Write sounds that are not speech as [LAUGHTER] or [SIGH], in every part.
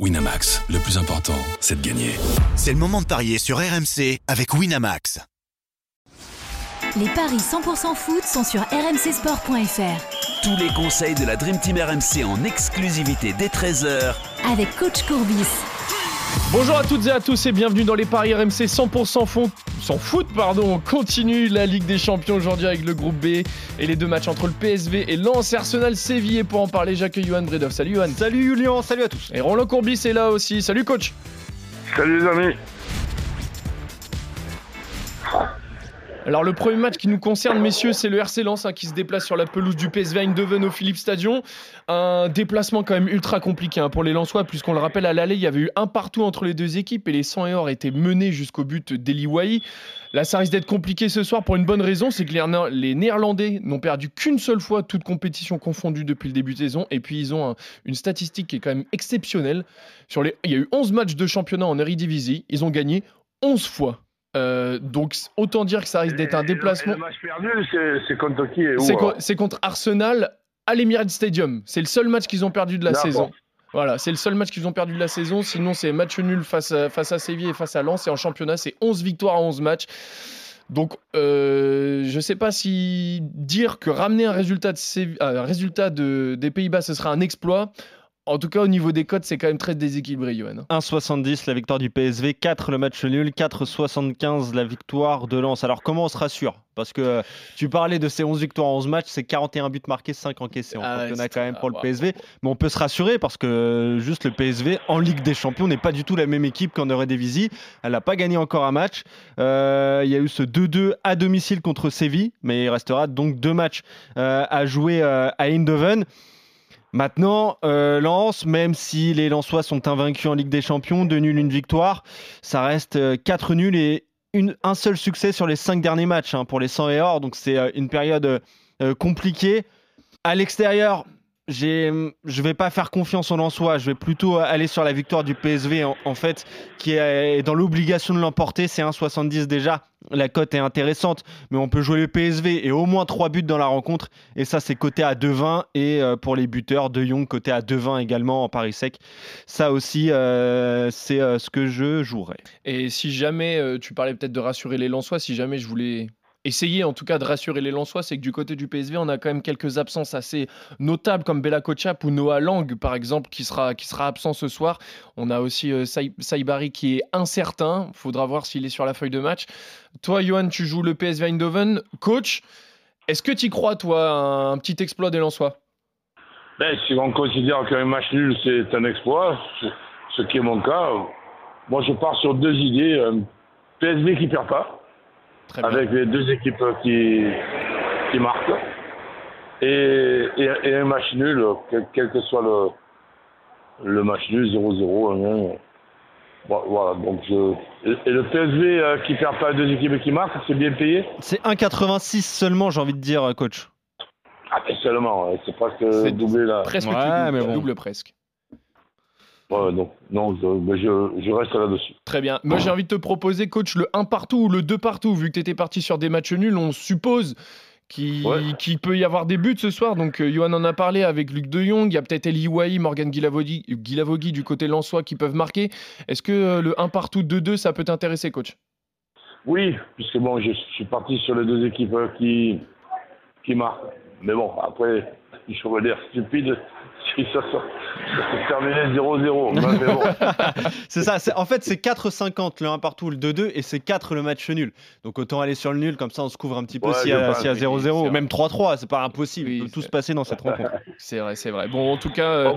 Winamax, le plus important, c'est de gagner. C'est le moment de parier sur RMC avec Winamax. Les paris 100% foot sont sur rmcsport.fr. Tous les conseils de la Dream Team RMC en exclusivité dès 13h Avec coach Courbis. Bonjour à toutes et à tous et bienvenue dans les paris RMC 100% fond, sans foot. Pardon. On continue la Ligue des Champions aujourd'hui avec le groupe B et les deux matchs entre le PSV et Lens Arsenal Séville. Et pour en parler, j'accueille Johan Bredov. Salut Johan. Salut Julien, salut à tous. Et Roland Courbis est là aussi. Salut coach. Salut les amis. Alors le premier match qui nous concerne, messieurs, c'est le RC Lens hein, qui se déplace sur la pelouse du PSV Eindhoven au Philips Stadion. Un déplacement quand même ultra compliqué hein, pour les Lensois, puisqu'on le rappelle à l'aller, il y avait eu un partout entre les deux équipes et les 100 et or étaient menés jusqu'au but d'Eli Là, ça risque d'être compliqué ce soir pour une bonne raison, c'est que les Néerlandais n'ont perdu qu'une seule fois, toute compétition confondue depuis le début de saison, et puis ils ont une statistique qui est quand même exceptionnelle. Sur les, il y a eu 11 matchs de championnat en Eredivisie, ils ont gagné 11 fois. Euh, donc autant dire que ça risque d'être un déplacement. le match perdu, c'est contre qui C'est contre Arsenal à l'Emirates Stadium. C'est le seul match qu'ils ont perdu de la saison. Voilà, c'est le seul match qu'ils ont perdu de la saison. Sinon, c'est match nul face à, face à Séville et face à Lens. Et en championnat, c'est 11 victoires à 11 matchs. Donc, euh, je ne sais pas si dire que ramener un résultat, de un résultat de, des Pays-Bas, ce sera un exploit. En tout cas, au niveau des codes, c'est quand même très déséquilibré, Johan. 1,70 la victoire du PSV, 4 le match nul, 4,75 la victoire de Lens. Alors, comment on se rassure? Parce que tu parlais de ces 11 victoires en 11 matchs, c'est 41 buts marqués, 5 encaissés en ah championnat quand même pour le PSV. Mais on peut se rassurer parce que juste le PSV en Ligue des Champions n'est pas du tout la même équipe qu'en Eredivisie. Elle n'a pas gagné encore un match. Euh, il y a eu ce 2-2 à domicile contre Séville, mais il restera donc deux matchs euh, à jouer euh, à Eindhoven. Maintenant, euh, Lens, même si les Lensois sont invaincus en Ligue des Champions, deux nuls, une victoire, ça reste euh, quatre nuls et un seul succès sur les cinq derniers matchs hein, pour les 100 et or. Donc c'est euh, une période compliquée. À l'extérieur, je je vais pas faire confiance en soi, je vais plutôt aller sur la victoire du PSV en, fait, qui est dans l'obligation de l'emporter. C'est 1,70 déjà. La cote est intéressante, mais on peut jouer le PSV et au moins 3 buts dans la rencontre. Et ça, c'est coté à 2,20. Et euh, pour les buteurs, De Jong coté à 2,20 également en Paris sec. Ça aussi, euh, c'est euh, ce que je jouerai. Et si jamais, tu parlais peut-être de rassurer les Lensois, si jamais je voulais essayer en tout cas de rassurer les Lensois, c'est que du côté du PSV, on a quand même quelques absences assez notables comme Bella Kochap ou Noah Lang par exemple qui sera, qui sera absent ce soir. On a aussi euh, Saibari qui est incertain. Faudra voir s'il est sur la feuille de match. Toi, Johan, tu joues le PSV Eindhoven. Coach, est-ce que tu crois, toi, un, petit exploit des Lensois? Ben, Si on considère qu'un match nul, c'est un exploit, ce qui est mon cas, moi je pars sur deux idées. PSV qui perd pas avec les deux équipes qui, qui marquent. Et, et, un match nul, quel, que soit le, le match nul, 0-0, voilà, donc je... Et le PSV euh, qui perd pas deux équipes qui marquent, c'est bien payé? C'est 1,86 seulement, j'ai envie de dire, coach. Ah, mais seulement, c'est presque doublé là. Presque ouais, mais bon. double presque non, non je, reste là-dessus. Très bien. Moi, j'ai envie de te proposer, coach, le 1 partout ou le 2 partout. Vu que tu étais parti sur des matchs nuls, on suppose qu'il peut y avoir des buts ce soir. Donc, euh, Johan en a parlé avec Luc De Jong. Il y a peut-être Eli Wahi, Morgan Guilavogui du côté lensois qui peuvent marquer. Est-ce que euh, le 1 partout, 2-2, ça peut t'intéresser, coach? Oui, puisque bon, je suis parti sur les deux équipes euh, qui, qui marquent. Mais bon, après, je veux dire stupide ça, c'est terminé 0-0. c'est ça. En fait, c'est 4-50 le 1 partout, le 2-2, et c'est 4 le match nul. Donc autant aller sur le nul, comme ça on se couvre un petit peu s'il y a 0-0, même 3-3, c'est pas impossible. Il peut tout se passer dans cette rencontre. [LAUGHS] C'est vrai, c'est vrai. Bon, en tout cas, euh,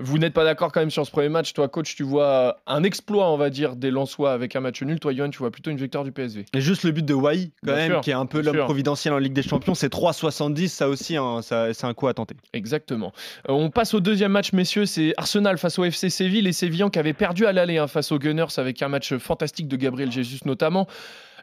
vous n'êtes pas d'accord quand même sur ce premier match. Toi, coach, tu vois un exploit, on va dire, des Lensois avec un match nul. Toi, Yohan, tu vois plutôt une victoire du PSV. Et juste le but de Wai, quand même, qui est un peu l'homme providentiel en Ligue des Champions, c'est 3-70. Ça aussi, hein, c'est un coup à tenter. Exactement. Euh, on passe au deuxième match, messieurs. C'est Arsenal face au FC Séville. Les Sévillans qui avaient perdu à l'aller hein, face aux Gunners avec un match fantastique de Gabriel Jesus notamment.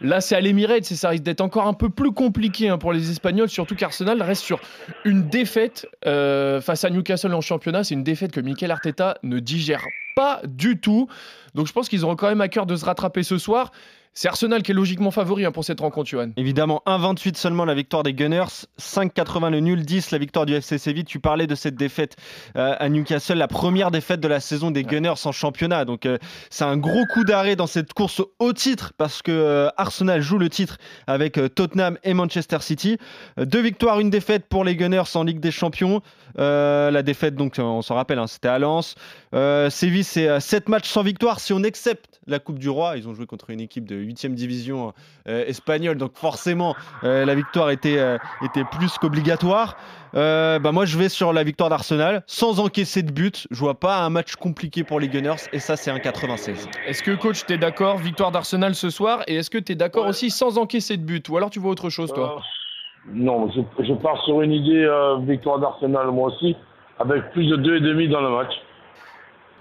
Là, c'est à l'Emirates et ça risque d'être encore un peu plus compliqué hein, pour les Espagnols, surtout qu'Arsenal reste sur une défaite euh, face à Newcastle en championnat. C'est une défaite que Mikel Arteta ne digère pas du tout. Donc je pense qu'ils auront quand même à cœur de se rattraper ce soir. C'est Arsenal qui est logiquement favori hein, pour cette rencontre, Johan. Évidemment, 1,28 seulement la victoire des Gunners, 5,80 le nul, 10 la victoire du FC Séville. Tu parlais de cette défaite euh, à Newcastle, la première défaite de la saison des Gunners en championnat. Donc euh, c'est un gros coup d'arrêt dans cette course au titre parce que euh, Arsenal joue le titre avec Tottenham et Manchester City. deux victoires, une défaite pour les Gunners en Ligue des Champions. la défaite, donc on s'en rappelle, hein, c'était à Lens. Séville, c'est 7 matchs sans victoire si on accepte la Coupe du Roi. Ils ont joué contre une équipe de 8e division euh, espagnole, donc forcément euh, la victoire était, euh, était plus qu'obligatoire. bah moi je vais sur la victoire d'Arsenal sans encaisser de but. Je vois pas un match compliqué pour les Gunners et ça c'est un 96. Est-ce que coach tu es d'accord victoire d'Arsenal ce soir et est-ce que tu es d'accord aussi sans encaisser de but ou alors tu vois autre chose toi? Non, je, pars sur une idée victoire d'Arsenal moi aussi avec plus de 2,5 dans le match.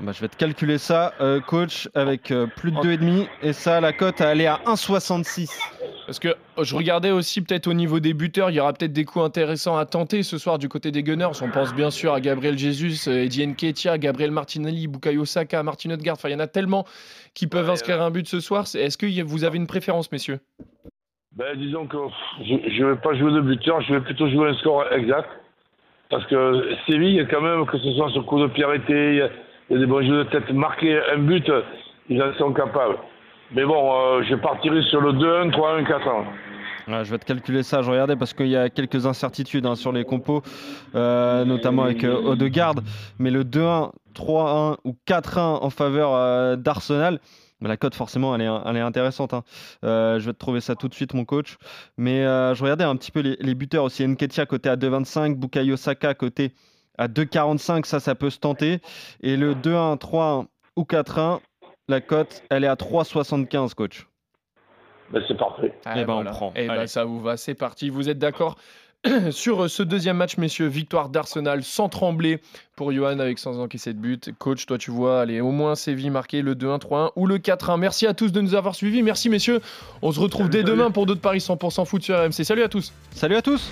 Bah, je vais te calculer ça, euh, coach, avec euh, plus de 2,5. Et ça, la cote a allé à 1,66. Parce que oh, je regardais aussi peut-être au niveau des buteurs, il y aura peut-être des coups intéressants à tenter ce soir du côté des Gunners. On pense bien sûr à Gabriel Jesus, euh, Eddie Nketiah, Gabriel Martinelli, Bukayo Saka, Martin Odegaard. Enfin, il y en a tellement qui peuvent inscrire un but ce soir. Est-ce que vous avez une préférence, messieurs? Ben, Disons que je ne vais pas jouer de buteur, je vais plutôt jouer un score exact. Parce que Séville, quand même, que ce soit sur coup de pied arrêté, il y a des bons tête. Marquer un but, ils en sont capables. Mais bon, euh, je partirai sur le 2-1, 3-1, 4-1. je vais te calculer ça, je regardais parce qu'il y a quelques incertitudes hein, sur les compos, euh, notamment avec euh, Odegaard. Mais le 2-1, 3-1 ou 4-1 en faveur euh, d'Arsenal, la cote forcément elle est, intéressante. Hein. je vais te trouver ça tout de suite mon coach. Mais je regardais un petit peu les, les buteurs aussi. Nketia côté à 2,25, Bukayo Saka côté à 2,45, ça, ça peut se tenter. Et le 2-1, 3-1 ou 4-1, la cote, elle est à 3,75, coach. Ben, c'est parfait. et eh ben, on prend. Et eh ben, ça vous va, c'est parti. Vous êtes d'accord [CLEARS THROAT] sur euh, ce deuxième match, messieurs, victoire d'Arsenal sans trembler pour Johan avec sans encaisser de but. Coach, toi tu vois, allez, au moins Séville marqué le 2-1, 3-1 ou le 4-1. Merci à tous de nous avoir suivis. Merci messieurs. On se retrouve dès demain pour d'autres paris 100% foot sur RMC. Salut à tous. Salut à tous.